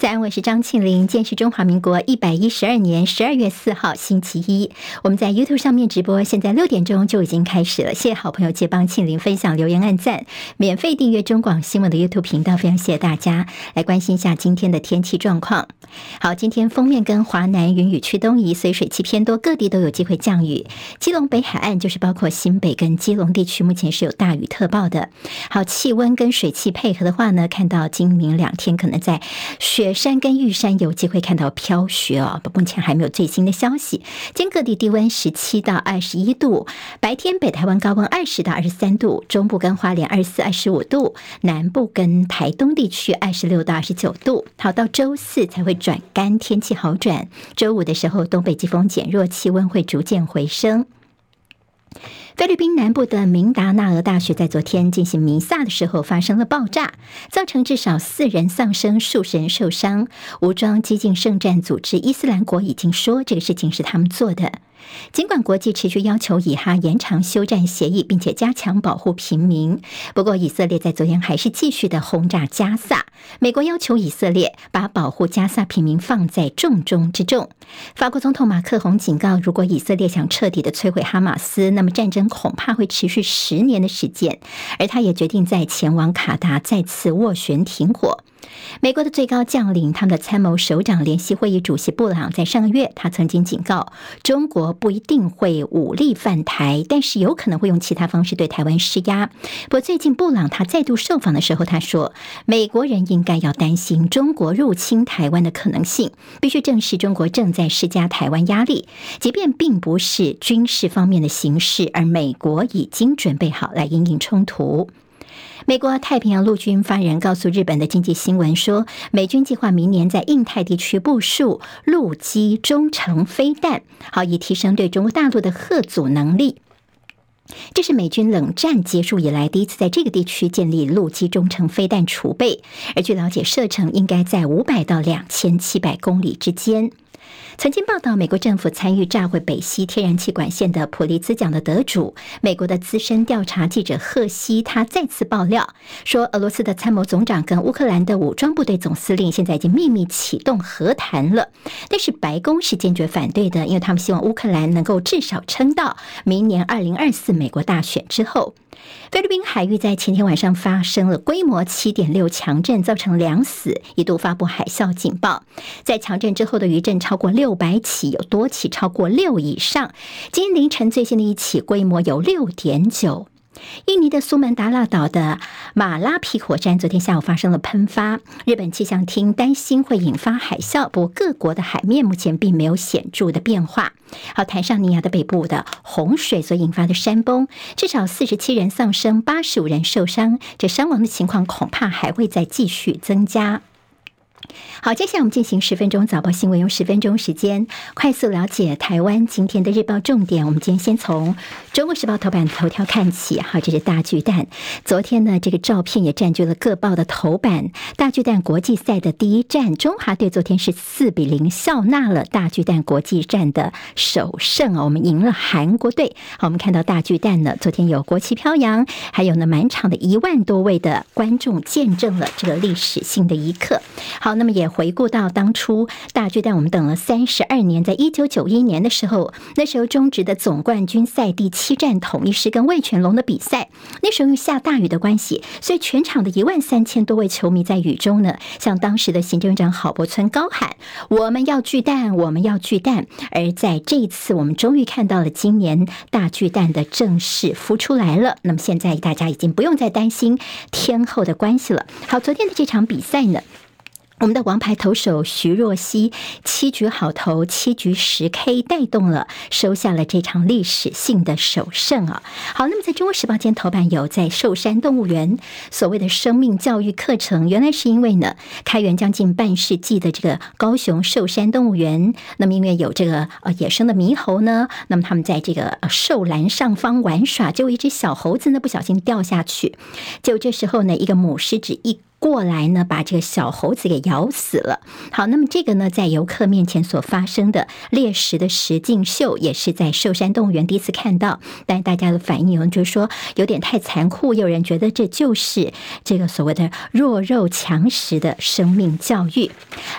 在安，我是张庆玲。今天是中华民国一百一十二年十二月四号，星期一。我们在 YouTube 上面直播，现在六点钟就已经开始了。谢谢好朋友借帮庆玲分享、留言、按赞，免费订阅中广新闻的 YouTube 频道。非常谢谢大家来关心一下今天的天气状况。好，今天封面跟华南云雨区东移，所以水汽偏多，各地都有机会降雨。基隆北海岸就是包括新北跟基隆地区，目前是有大雨特报的。好，气温跟水汽配合的话呢，看到今明两天可能在雪。山跟玉山有机会看到飘雪哦，目前还没有最新的消息。今各地低温十七到二十一度，白天北台湾高温二十到二十三度，中部跟花莲二十四、二十五度，南部跟台东地区二十六到二十九度。好，到周四才会转干，天气好转。周五的时候，东北季风减弱，气温会逐渐回升。菲律宾南部的明达纳俄大学在昨天进行弥撒的时候发生了爆炸，造成至少四人丧生、数十人受伤。武装激进圣战组织伊斯兰国已经说这个事情是他们做的。尽管国际持续要求以哈延长休战协议，并且加强保护平民，不过以色列在昨天还是继续的轰炸加萨。美国要求以色列把保护加萨平民放在重中之重。法国总统马克宏警告，如果以色列想彻底的摧毁哈马斯，那么战争恐怕会持续十年的时间。而他也决定在前往卡达再次斡旋停火。美国的最高将领，他们的参谋首长联席会议主席布朗在上个月，他曾经警告中国不一定会武力犯台，但是有可能会用其他方式对台湾施压。不过最近布朗他再度受访的时候，他说美国人应该要担心中国入侵台湾的可能性，必须正视中国正在施加台湾压力，即便并不是军事方面的形式，而美国已经准备好来因应冲突。美国太平洋陆军发言人告诉日本的经济新闻说，美军计划明年在印太地区部署陆基中程飞弹，好以提升对中国大陆的吓阻能力。这是美军冷战结束以来第一次在这个地区建立陆基中程飞弹储备，而据了解，射程应该在五百到两千七百公里之间。曾经报道，美国政府参与炸毁北溪天然气管线的普利兹奖的得主，美国的资深调查记者赫西，他再次爆料说，俄罗斯的参谋总长跟乌克兰的武装部队总司令现在已经秘密启动和谈了，但是白宫是坚决反对的，因为他们希望乌克兰能够至少撑到明年二零二四美国大选之后。菲律宾海域在前天晚上发生了规模七点六强震，造成两死，一度发布海啸警报。在强震之后的余震超过六百起，有多起超过六以上。今天凌晨最新的一起规模有六点九。印尼的苏门答腊岛的马拉皮火山昨天下午发生了喷发，日本气象厅担心会引发海啸，不过各国的海面目前并没有显著的变化。好，坦桑尼亚的北部的洪水所引发的山崩，至少四十七人丧生，八十五人受伤，这伤亡的情况恐怕还会再继续增加。好，接下来我们进行十分钟早报新闻，用十分钟时间快速了解台湾今天的日报重点。我们今天先从《中国时报》头版头条看起，哈，这是大巨蛋。昨天呢，这个照片也占据了各报的头版。大巨蛋国际赛的第一战，中华队昨天是四比零笑纳了大巨蛋国际战的首胜啊，我们赢了韩国队。好，我们看到大巨蛋呢，昨天有国旗飘扬，还有呢满场的一万多位的观众见证了这个历史性的一刻。好。好那么也回顾到当初大巨蛋，我们等了三十二年，在一九九一年的时候，那时候中职的总冠军赛第七战统一狮跟魏全龙的比赛，那时候因为下大雨的关系，所以全场的一万三千多位球迷在雨中呢，向当时的行政院长郝柏村高喊：“我们要巨蛋，我们要巨蛋。”而在这一次，我们终于看到了今年大巨蛋的正式孵出来了。那么现在大家已经不用再担心天后的关系了。好，昨天的这场比赛呢，我们的王牌投手徐若曦七局好投，七局十 K 带动了，收下了这场历史性的首胜啊！好，那么在中国时报今天头版有在寿山动物园所谓的生命教育课程，原来是因为呢开园将近半世纪的这个高雄寿山动物园，那么因为有这个呃野生的猕猴呢，那么他们在这个兽栏上方玩耍，就一只小猴子呢不小心掉下去，就这时候呢一个母狮子一。过来呢，把这个小猴子给咬死了。好，那么这个呢，在游客面前所发生的猎食的实境秀，也是在寿山动物园第一次看到。但大家的反应，有人就是说有点太残酷，有人觉得这就是这个所谓的弱肉强食的生命教育。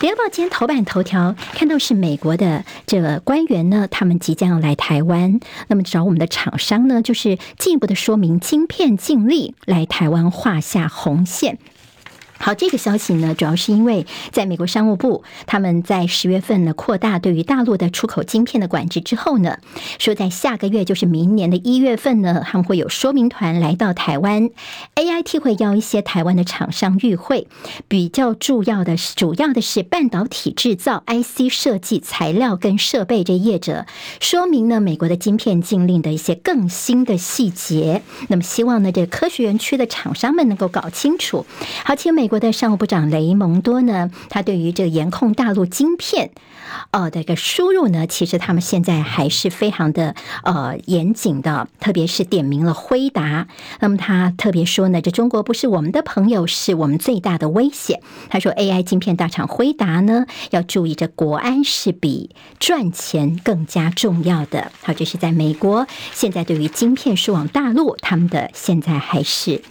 联合报今天头版头条看到是美国的这个官员呢，他们即将要来台湾，那么找我们的厂商呢，就是进一步的说明晶片禁令来台湾画下红线。好，这个消息呢，主要是因为在美国商务部他们在十月份呢扩大对于大陆的出口晶片的管制之后呢，说在下个月就是明年的一月份呢，他们会有说明团来到台湾，AIT 会邀一些台湾的厂商与会，比较重要的是主要的是半导体制造、IC 设计、材料跟设备这业者，说明呢美国的晶片禁令的一些更新的细节。那么希望呢这科学园区的厂商们能够搞清楚。好，请美。美国的商务部长雷蒙多呢，他对于这个严控大陆晶片，呃，的一个输入呢，其实他们现在还是非常的呃严谨的，特别是点名了辉达。那么他特别说呢，这中国不是我们的朋友，是我们最大的威胁。他说，AI 晶片大厂辉达呢，要注意这国安是比赚钱更加重要的。好，这是在美国现在对于晶片输往大陆，他们的现在还是。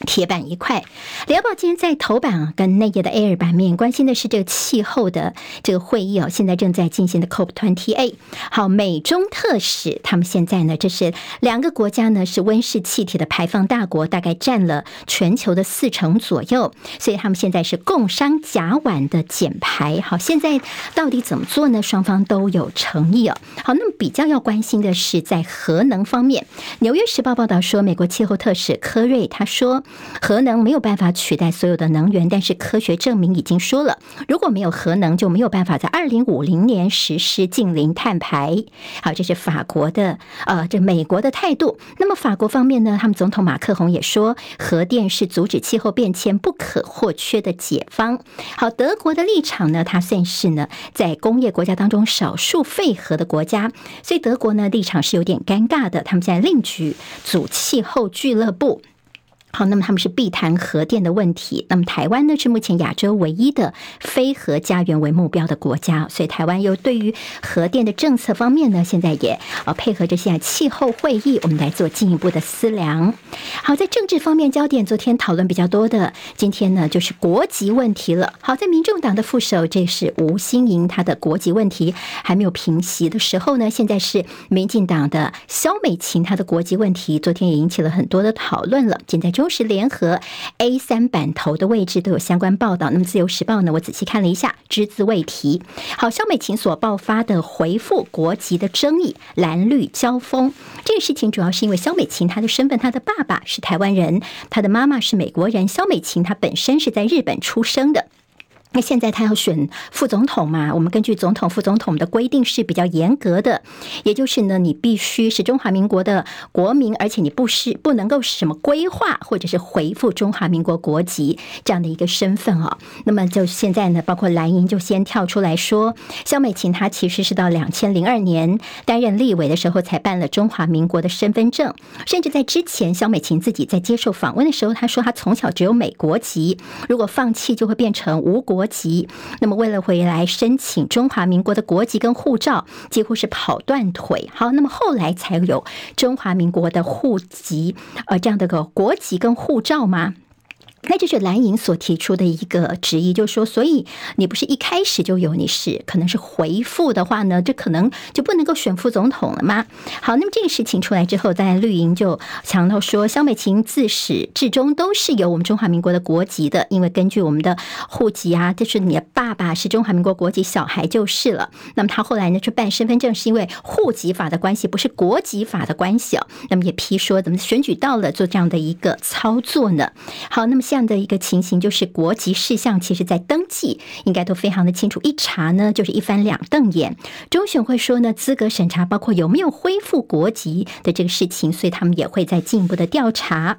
铁板一块。联合报今天在头版啊，跟内页的 A 二版面关心的是这个气候的这个会议哦，现在正在进行的 COP28。好，美中特使他们现在呢，这是两个国家呢是温室气体的排放大国，大概占了全球的四成左右，所以他们现在是共商甲烷的减排。好，现在到底怎么做呢？双方都有诚意哦。好，那么比较要关心的是在核能方面，纽约时报报道说，美国气候特使科瑞他说。核能没有办法取代所有的能源，但是科学证明已经说了，如果没有核能，就没有办法在二零五零年实施净零碳排。好，这是法国的，呃，这美国的态度。那么法国方面呢，他们总统马克宏也说，核电是阻止气候变迁不可或缺的解方。好，德国的立场呢，它算是呢在工业国家当中少数废核的国家，所以德国呢立场是有点尴尬的。他们现在另举组气候俱乐部。好，那么他们是必谈核电的问题。那么台湾呢，是目前亚洲唯一的非核家园为目标的国家，所以台湾又对于核电的政策方面呢，现在也呃配合着现在气候会议，我们来做进一步的思量。好，在政治方面焦点，昨天讨论比较多的，今天呢就是国籍问题了。好，在民众党的副手，这是吴欣盈，他的国籍问题还没有平息的时候呢，现在是民进党的萧美琴，她的国籍问题，昨天也引起了很多的讨论了。现在就。都是联合 A 三版头的位置都有相关报道。那么自由时报呢？我仔细看了一下，只字未提。好，肖美琴所爆发的回复国籍的争议，蓝绿交锋。这个事情主要是因为肖美琴她的身份，她的爸爸是台湾人，她的妈妈是美国人。肖美琴她本身是在日本出生的。那现在他要选副总统嘛？我们根据总统、副总统的规定是比较严格的，也就是呢，你必须是中华民国的国民，而且你不是不能够什么归化或者是回复中华民国国籍这样的一个身份哦。那么就现在呢，包括蓝营就先跳出来说，萧美琴她其实是到两千零二年担任立委的时候才办了中华民国的身份证，甚至在之前，萧美琴自己在接受访问的时候，她说她从小只有美国籍，如果放弃就会变成无国。籍，那么为了回来申请中华民国的国籍跟护照，几乎是跑断腿。好，那么后来才有中华民国的户籍，呃，这样的个国籍跟护照吗？那这是蓝营所提出的一个质疑，就是说，所以你不是一开始就有，你是可能是回复的话呢，这可能就不能够选副总统了吗？好，那么这个事情出来之后，在绿营就强调说，萧美琴自始至终都是有我们中华民国的国籍的，因为根据我们的户籍啊，就是你的爸爸是中华民国国籍，小孩就是了。那么他后来呢去办身份证，是因为户籍法的关系，不是国籍法的关系哦。那么也批说，怎么选举到了做这样的一个操作呢？好，那么现这样的一个情形，就是国籍事项，其实在登记应该都非常的清楚，一查呢就是一翻两瞪眼。中选会说呢，资格审查包括有没有恢复国籍的这个事情，所以他们也会在进一步的调查。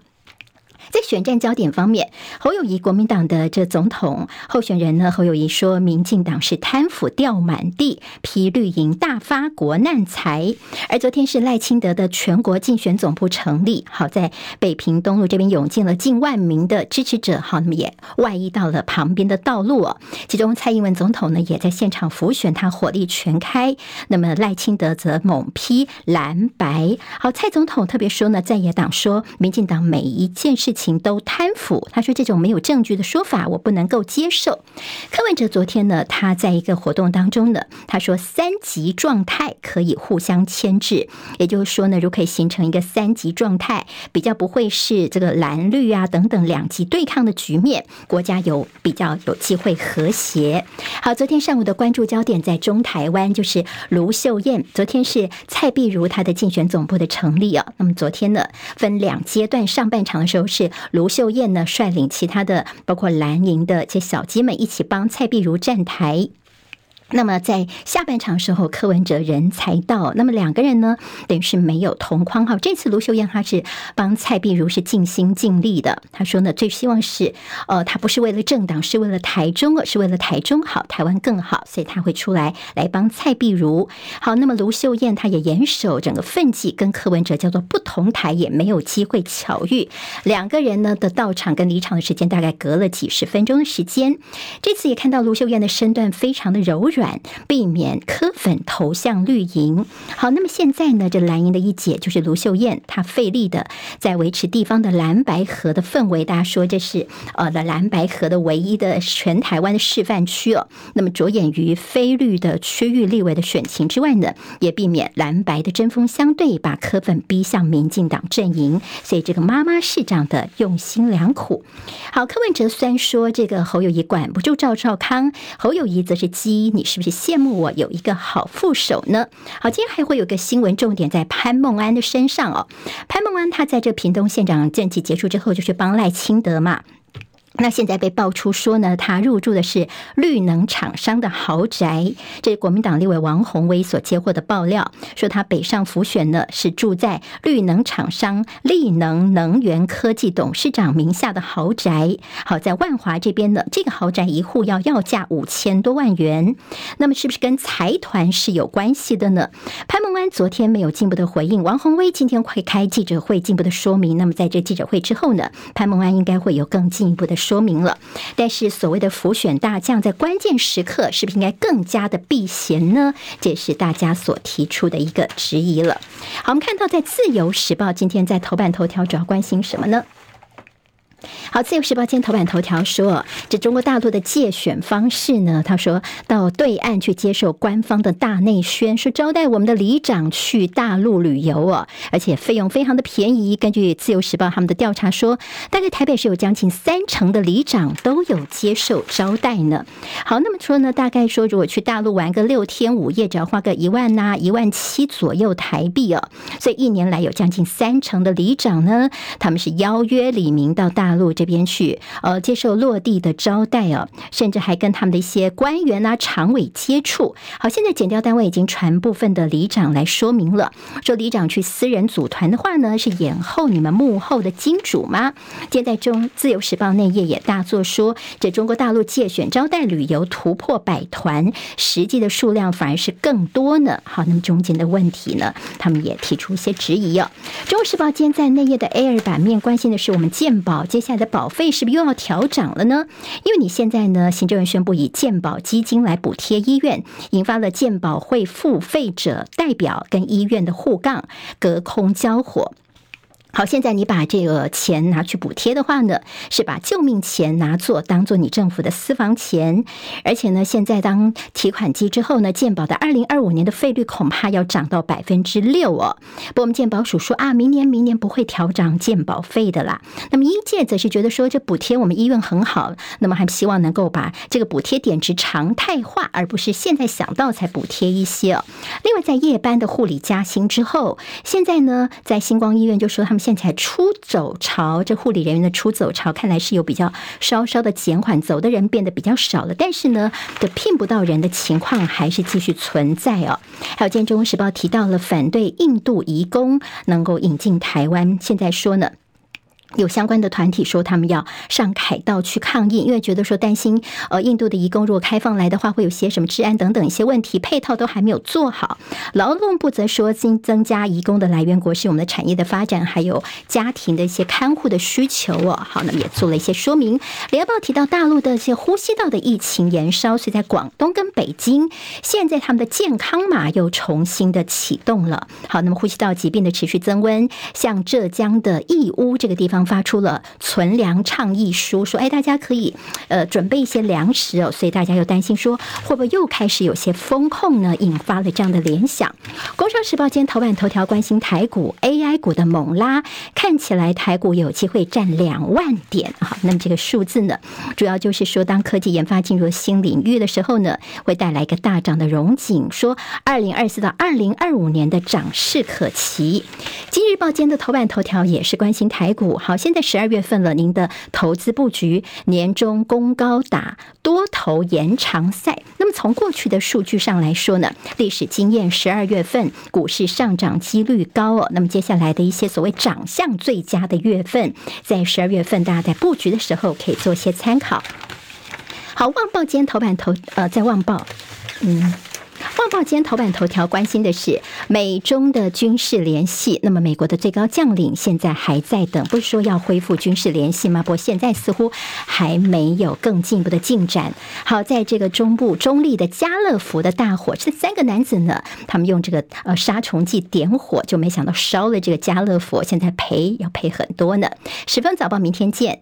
在选战焦点方面，侯友谊国民党的这总统候选人呢，侯友谊说，民进党是贪腐掉满地，批绿营大发国难财。而昨天是赖清德的全国竞选总部成立，好在北平东路这边涌进了近万名的支持者，好，那么也外溢到了旁边的道路哦。其中蔡英文总统呢也在现场辅选，他火力全开。那么赖清德则猛批蓝白。好，蔡总统特别说呢，在野党说民进党每一件事情都贪腐，他说这种没有证据的说法我不能够接受。柯文哲昨天呢，他在一个活动当中呢，他说三级状态可以互相牵制，也就是说呢，如果可以形成一个三级状态，比较不会是这个蓝绿啊等等两极对抗的局面，国家有比较有机会和谐。好，昨天上午的关注焦点在中台湾，就是卢秀燕。昨天是蔡壁如她的竞选总部的成立啊，那么昨天呢，分两阶段，上半场的时候是卢秀燕呢率领其他的包括蓝营的这些小鸡们一起帮蔡壁如站台。那么在下半场时候，柯文哲人才到，那么两个人呢，等于是没有同框哈。这次卢秀燕她是帮蔡壁如是尽心尽力的。她说呢，最希望是，呃，她不是为了政党，是为了台中，是为了台中好，台湾更好，所以她会出来来帮蔡壁如。好，那么卢秀燕她也严守整个分际，跟柯文哲叫做不同台，也没有机会巧遇。两个人呢的到场跟离场的时间大概隔了几十分钟的时间。这次也看到卢秀燕的身段非常的柔软。软，避免柯粉投向绿营。好，那么现在呢，这蓝营的一姐就是卢秀燕，她费力的在维持地方的蓝白合的氛围。大家说这是呃的蓝白合的唯一的全台湾的示范区哦。那么着眼于非绿的区域立委的选情之外呢，也避免蓝白的针锋相对，把柯粉逼向民进党阵营。所以这个妈妈市长的用心良苦。好，柯文哲虽然说这个侯友谊管不住赵少康，侯友谊则是激你。是不是羡慕我有一个好副手呢？好，今天还会有个新闻重点在潘孟安的身上哦。潘孟安他在这屏东县长任期结束之后，就去帮赖清德嘛。那现在被爆出说呢，他入住的是绿能厂商的豪宅。这是国民党立委王鸿薇所接获的爆料，说他北上辅选呢，是住在绿能厂商力能能源科技董事长名下的豪宅。好，在万华这边呢，这个豪宅一户要要价五千多万元。那么是不是跟财团是有关系的呢？潘孟安昨天没有进一步的回应，王鸿薇今天会开记者会进一步的说明。那么在这记者会之后呢，潘孟安应该会有更进一步的说。明了，但是所谓的浮选大将在关键时刻是不是应该更加的避嫌呢？这也是大家所提出的一个质疑了。好，我们看到在《自由时报》今天在头版头条主要关心什么呢？好，《自由时报》今天头版头条说，这中国大陆的借选方式呢，他说到对岸去接受官方的大内宣，说招待我们的里长去大陆旅游哦，而且费用非常的便宜。根据《自由时报》他们的调查说，大概台北市有将近三成的里长都有接受招待呢。好，那么说呢，大概说如果去大陆玩个六天五夜，只要花个一万呐、一万七左右台币哦。所以一年来有将近三成的里长呢，他们是邀约里民到大陆这边去，呃，接受落地的招待哦，甚至还跟他们的一些官员啊、常委接触。好，现在检调单位已经传部分的里长来说明了，说里长去私人组团的话呢，是掩后你们幕后的金主吗？现在中自由时报内页也大作说，这中国大陆借选招待旅游突破百团，实际的数量反而是更多呢。好，那么中间的问题呢，他们也提出一些质疑哦。中国时报今天在内页的 A 二版面关心的是我们健保接下来的。保费是不是又要调涨了呢？因为你现在呢，行政院宣布以健保基金来补贴医院，引发了健保会付费者代表跟医院的互杠，隔空交火。好，现在你把这个钱拿去补贴的话呢，是把救命钱拿作当做你政府的私房钱，而且呢，现在当提款机之后呢，健保的二零二五年的费率恐怕要涨到百分之六哦。不过我们健保署说啊，明年明年不会调涨健保费的啦。那么医界则是觉得说，这补贴我们医院很好，那么还希望能够把这个补贴点值常态化，而不是现在想到才补贴一些哦。另外，在夜班的护理加薪之后，现在呢，在星光医院就说他们。现在出走潮，这护理人员的出走潮看来是有比较稍稍的减缓，走的人变得比较少了。但是呢，的聘不到人的情况还是继续存在哦。还有，今天《中国时报》提到了反对印度移工能够引进台湾，现在说呢。有相关的团体说，他们要上凯道去抗议，因为觉得说担心，呃，印度的移工如果开放来的话，会有些什么治安等等一些问题，配套都还没有做好。劳动部则说，增增加移工的来源国是我们的产业的发展，还有家庭的一些看护的需求哦。好，那么也做了一些说明。联报提到，大陆的一些呼吸道的疫情延烧，所以在广东跟北京，现在他们的健康码又重新的启动了。好，那么呼吸道疾病的持续增温，像浙江的义乌这个地方。发出了存粮倡议书，说：“哎，大家可以呃准备一些粮食哦。”所以大家又担心说，会不会又开始有些风控呢？引发了这样的联想。《工商时报》今天头版头条关心台股 AI 股的猛拉，看起来台股有机会占两万点。好，那么这个数字呢，主要就是说，当科技研发进入新领域的时候呢，会带来一个大涨的荣景。说二零二四到二零二五年的涨势可期。《今日报》今天的头版头条也是关心台股。好。现在十二月份了，您的投资布局年终攻高打多头延长赛。那么从过去的数据上来说呢，历史经验，十二月份股市上涨几率高哦。那么接下来的一些所谓长相最佳的月份，在十二月份大家在布局的时候可以做些参考。好，《旺报》今天头版头呃，在《旺报》嗯。《旺报》今天头版头条关心的是美中的军事联系。那么，美国的最高将领现在还在等，不是说要恢复军事联系吗？不过现在似乎还没有更进一步的进展。好，在这个中部中立的家乐福的大火，这三个男子呢，他们用这个呃杀虫剂点火，就没想到烧了这个家乐福，现在赔要赔很多呢。十分早报，明天见。